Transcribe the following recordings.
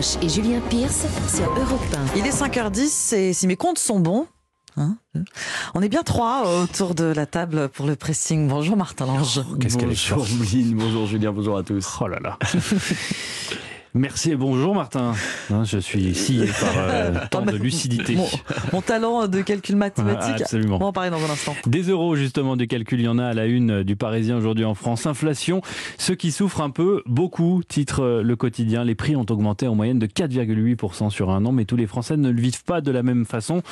Roche et Julien Pierce sur Europe 1. Il est 5h10 et si mes comptes sont bons, hein, on est bien trois autour de la table pour le pressing. Bonjour Martin Lange. Oh, Qu'est-ce qu'elle est Bonjour Bline, bonjour Julien, bonjour à tous. Oh là là. Merci et bonjour Martin. Hein, je suis scié par euh, tant de lucidité. Mon, mon talent de calcul mathématique. Absolument. On va en parler dans un instant. Des euros justement de calcul, il y en a à la une du Parisien aujourd'hui en France. Inflation, ceux qui souffrent un peu, beaucoup, titre euh, le quotidien. Les prix ont augmenté en moyenne de 4,8% sur un an, mais tous les Français ne le vivent pas de la même façon.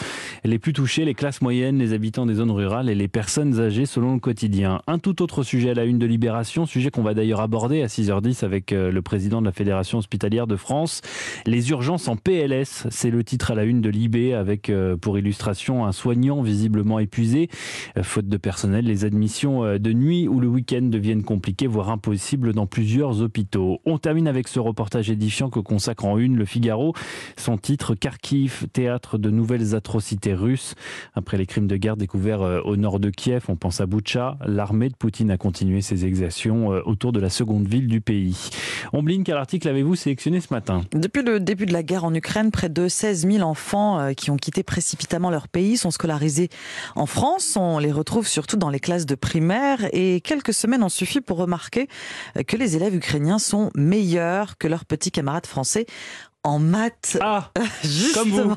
Les plus touchés, les classes moyennes, les habitants des zones rurales et les personnes âgées selon le quotidien. Un tout autre sujet à la une de Libération, sujet qu'on va d'ailleurs aborder à 6h10 avec euh, le président de la Fédération hospitalière de France. Les urgences en PLS, c'est le titre à la une de Libé avec euh, pour illustration un soignant visiblement épuisé. Euh, Faute de personnel, les admissions euh, de nuit ou le week-end deviennent compliquées, voire impossibles dans plusieurs hôpitaux. On termine avec ce reportage édifiant que consacre en une le Figaro. Son titre Kharkiv, théâtre de nouvelles atrocités russes. Après les crimes de guerre découverts au nord de Kiev, on pense à Boutcha. L'armée de Poutine a continué ses exactions autour de la seconde ville du pays. Omblin, quel article avez-vous sélectionné ce matin Depuis le début de la guerre en Ukraine, près de 16 000 enfants euh, qui ont quitté précipitamment leur pays sont scolarisés en France. On les retrouve surtout dans les classes de primaire et quelques semaines ont suffi pour remarquer euh, que les élèves ukrainiens sont meilleurs que leurs petits camarades français en maths. Ah Justement,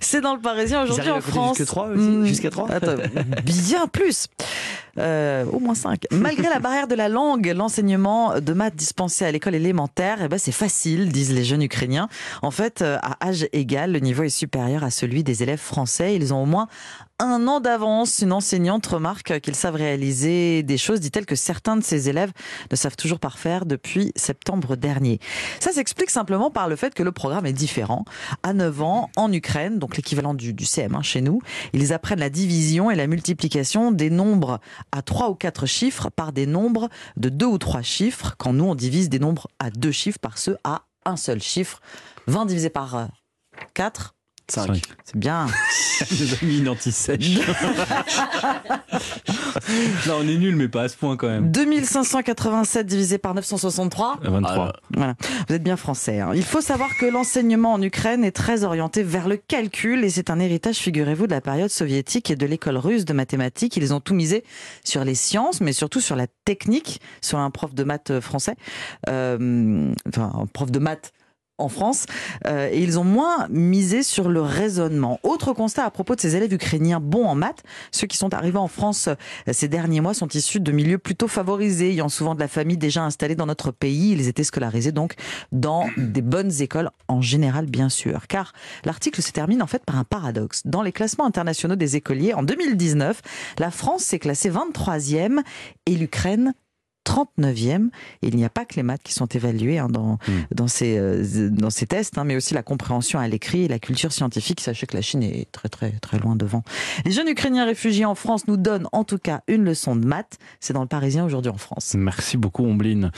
c'est dans le Parisien aujourd'hui en France. jusque 3 aussi. Jusqu'à 3 Attends, bien plus. Euh, au moins 5. Malgré la barrière de la langue, l'enseignement de maths dispensé à l'école élémentaire, eh ben, c'est facile, disent les jeunes Ukrainiens. En fait, euh, à âge égal, le niveau est supérieur à celui des élèves français. Ils ont au moins un an d'avance. Une enseignante remarque qu'ils savent réaliser des choses, dit-elle, que certains de ses élèves ne savent toujours pas refaire depuis septembre dernier. Ça s'explique simplement par le fait que le programme est différent. À 9 ans, en Ukraine, donc l'équivalent du, du CM1 chez nous, ils apprennent la division et la multiplication des nombres à 3 ou 4 chiffres par des nombres de 2 ou 3 chiffres, quand nous on divise des nombres à 2 chiffres par ceux à un seul chiffre. 20 divisé par euh, 4, 5. c'est bien. J'ai mis une anti-sèche. non, on est nul, mais pas à ce point quand même. 2587 divisé par 963. 23. Voilà, vous êtes bien français. hein. Il faut savoir que l'enseignement en Ukraine est très orienté vers le calcul et c'est un héritage, figurez-vous, de la période soviétique et de l'école russe de mathématiques. Ils ont tout misé sur les sciences, mais surtout sur la technique, sur un prof de maths français, euh, enfin un prof de maths en France, euh, et ils ont moins misé sur le raisonnement. Autre constat à propos de ces élèves ukrainiens bons en maths, ceux qui sont arrivés en France euh, ces derniers mois sont issus de milieux plutôt favorisés, ayant souvent de la famille déjà installée dans notre pays. Ils étaient scolarisés donc dans des bonnes écoles en général, bien sûr. Car l'article se termine en fait par un paradoxe. Dans les classements internationaux des écoliers, en 2019, la France s'est classée 23e et l'Ukraine 39e. Et il n'y a pas que les maths qui sont évalués hein, dans, dans, ces, euh, dans ces tests, hein, mais aussi la compréhension à l'écrit et la culture scientifique. Sachez que la Chine est très très très loin devant. Les jeunes Ukrainiens réfugiés en France nous donnent en tout cas une leçon de maths. C'est dans le Parisien aujourd'hui en France. Merci beaucoup, Omblin.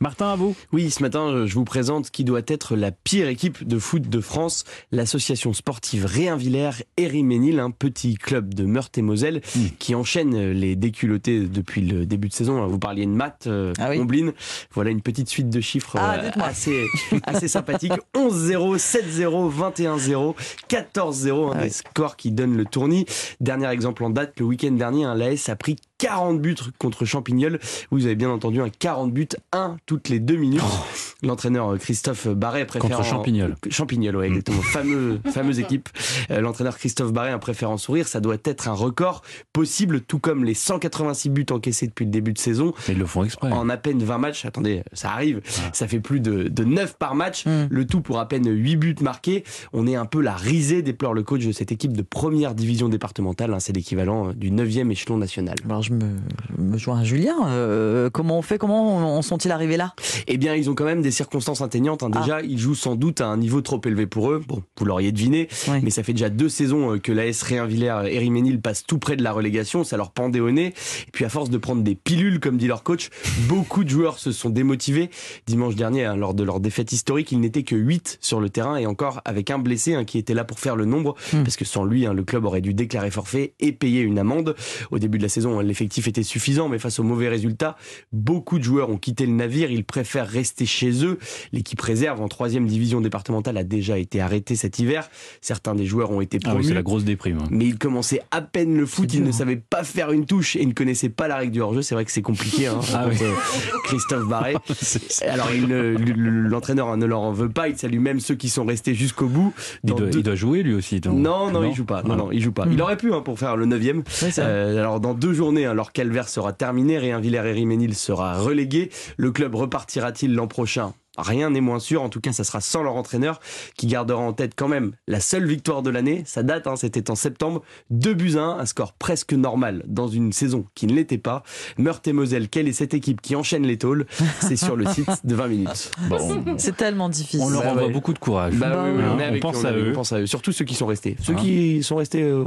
Martin, à vous. Oui, ce matin, je vous présente qui doit être la pire équipe de foot de France, l'association sportive Réinvillers Ériménil, un petit club de Meurthe-et-Moselle Mm. qui enchaîne les déculottés depuis le début de saison. Vous parliez de maths, euh, Ah oui. Voilà une petite suite de chiffres Ah, euh, assez, assez sympathique. 11-0, 7-0, 21-0, 14-0, un Ah des scores qui donnent le tournis. Dernier exemple en date, le week-end dernier, un l'AS a pris 40 buts contre Champignol. Vous avez bien entendu un 40 buts, 1 toutes les deux minutes. L'entraîneur euh, Christophe Barret préfère Contre Champignol. Champignol, ouais, exactement. Fameux, fameuse équipe. Euh, L'entraîneur Christophe Barret a préféré en sourire. Ça doit être un record possible, tout comme les 186 buts encaissés depuis le début de saison. Mais ils le font exprès. En à peine 20 matchs, attendez, ça arrive, ça fait plus de, de 9 par match, Mm. le tout pour à peine 8 buts marqués. On est un peu la risée, déplore le coach de cette équipe de première division départementale, hein, c'est l'équivalent du 9e échelon national. Alors je me, me joins à Julien. Euh, comment on fait Comment en sont-ils arrivés là? Eh bien, ils ont quand même des circonstances atteignantes. hein. Déjà, ils jouent sans doute à un niveau trop élevé pour eux. Bon, vous l'auriez deviné, Oui. mais ça fait déjà deux saisons euh, que l'AS Réinvillers Ériménil passe tout près de la relégation. Ça leur pendait au nez. Et puis, à force de prendre des pilules, comme dit leur coach, beaucoup de joueurs se sont démotivés. Dimanche dernier, hein, lors de leur défaite historique, ils n'étaient que 8 sur le terrain et encore avec un blessé hein, qui était là pour faire le nombre. Hmm. Parce que sans lui, le club aurait dû déclarer forfait et payer une amende. Au début de la saison, les l'effectif était suffisant, mais face aux mauvais résultats, beaucoup de joueurs ont quitté le navire. Ils préfèrent rester chez eux. L'équipe réserve en troisième division départementale a déjà été arrêtée cet hiver. Certains des joueurs ont été Ah oui, promus. c'est la grosse déprime. hein. mais ils commençaient à peine le foot, ils ne savaient pas faire une touche et ils ne connaissaient pas la règle du hors-jeu. C'est vrai que c'est compliqué hein, Ah oui. Christophe Barret. C'est- Alors l'entraîneur ne leur en veut pas, il salue même ceux qui sont restés jusqu'au bout. Il doit, deux- il doit jouer lui aussi. donc. Non, non, il joue pas. Non, Ah. non, il joue pas. Il aurait pu hein, pour faire le 9 c'est vrai. euh, alors dans deux journées, hein, leur calvaire sera terminé, Réinvillers et Riménil sera relégué. Le club repartira-t-il l'an prochain? Rien n'est moins sûr, en tout cas ça sera sans leur entraîneur qui gardera en tête quand même la seule victoire de l'année, ça date, hein, c'était en septembre, 2 buts à 1, un score presque normal dans une saison qui ne l'était pas. Meurthe et Moselle, quelle est cette équipe qui enchaîne les tôles? C'est sur le site de 20 minutes. Bon, C'est tellement difficile. on leur Bah envoie beaucoup de courage. Bah oui, oui, Hein, on, avec pense eux, on on pense à eux, surtout ceux qui sont restés. Ceux Hein. qui sont restés euh,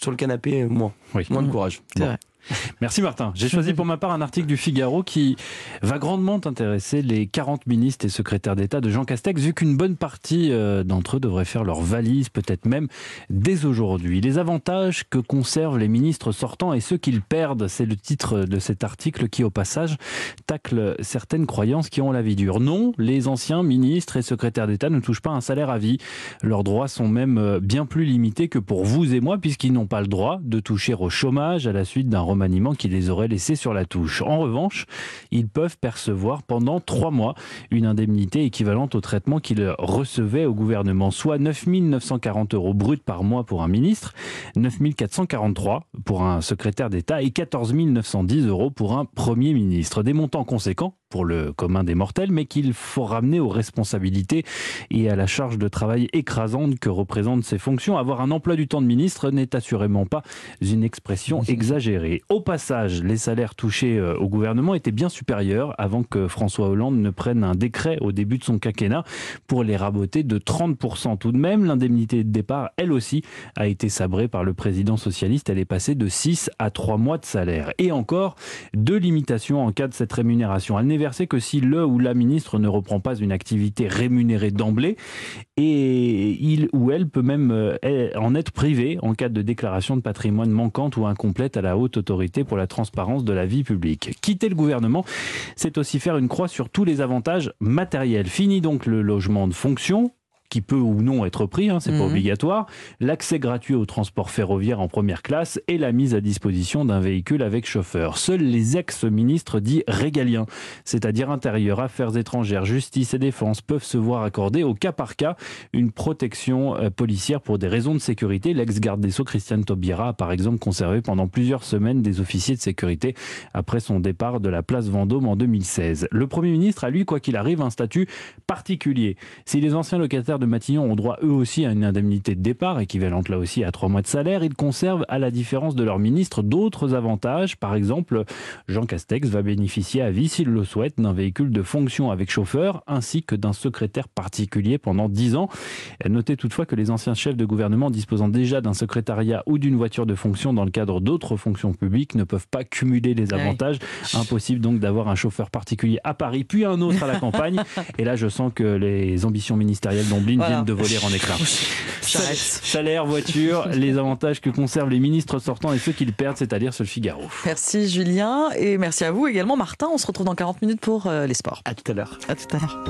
sur le canapé, euh, moins, Oui. moins de courage. C'est Bon. vrai. Merci Martin. J'ai choisi pour ma part un article du Figaro qui va grandement intéresser les 40 ministres et secrétaires d'État de Jean Castex, vu qu'une bonne partie euh, d'entre eux devraient faire leur valise, peut-être même dès aujourd'hui. Les avantages que conservent les ministres sortants et ceux qu'ils perdent, c'est le titre de cet article qui, au passage, tacle certaines croyances qui ont la vie dure. Non, les anciens ministres et secrétaires d'État ne touchent pas un salaire à vie. Leurs droits sont même euh, bien plus limités que pour vous et moi, puisqu'ils n'ont pas le droit de toucher au chômage à la suite d'un remaniement qui les aurait laissés sur la touche. En revanche, ils peuvent percevoir pendant trois mois une indemnité équivalente au traitement qu'ils recevaient au gouvernement, soit 9 940 euros bruts par mois pour un ministre, 9 443 pour un secrétaire d'État et 14 910 euros pour un Premier ministre. Des montants conséquents pour le commun des mortels, mais qu'il faut ramener aux responsabilités et à la charge de travail écrasante que représentent ces fonctions. Avoir un emploi du temps de ministre n'est assurément pas une expression exagérée. Au passage, les salaires touchés euh, au gouvernement étaient bien supérieurs avant que François Hollande ne prenne un décret au début de son quinquennat pour les raboter de 30% tout de même. L'indemnité de départ, elle aussi, a été sabrée par le président socialiste. Elle est passée de 6 à 3 mois de salaire. Et encore, deux limitations en cas de cette rémunération. Elle que si le ou la ministre ne reprend pas une activité rémunérée d'emblée et il ou elle peut même euh, en être privé en cas de déclaration de patrimoine manquante ou incomplète à la haute autorité pour la transparence de la vie publique. Quitter le gouvernement, c'est aussi faire une croix sur tous les avantages matériels. Fini donc le logement de fonction qui peut ou non être pris, hein, c'est pas Mhm. obligatoire, l'accès gratuit au transport ferroviaire en première classe et la mise à disposition d'un véhicule avec chauffeur. Seuls les ex-ministres dits régaliens, c'est-à-dire intérieur, affaires étrangères, justice et défense, peuvent se voir accorder au cas par cas une protection euh, policière pour des raisons de sécurité. L'ex-garde des Sceaux, Christiane Taubira, a par exemple conservé pendant plusieurs semaines des officiers de sécurité après son départ de la place Vendôme en 2016. Le Premier ministre a lui, quoi qu'il arrive, un statut particulier. Si les anciens locataires de Matignon ont droit eux aussi à une indemnité de départ, équivalente là aussi à trois mois de salaire, ils conservent, à la différence de leur ministre, d'autres avantages. Par exemple, Jean Castex va bénéficier à vie, s'il le souhaite, d'un véhicule de fonction avec chauffeur, ainsi que d'un secrétaire particulier pendant 10 ans. Notez toutefois que les anciens chefs de gouvernement disposant déjà d'un secrétariat ou d'une voiture de fonction dans le cadre d'autres fonctions publiques ne peuvent pas cumuler les avantages. Impossible donc d'avoir un chauffeur particulier à Paris, puis un autre à la campagne. Et là, je sens que les ambitions ministérielles d'Omblin Voilà. viennent de voler en éclats. Salaire, voiture, les avantages que conservent les ministres sortants et ceux qu'ils perdent, c'est-à-dire sur le Figaro. Merci Julien et merci à vous également Martin. On se retrouve dans 40 minutes pour euh, les sports. À tout à l'heure. À tout à l'heure.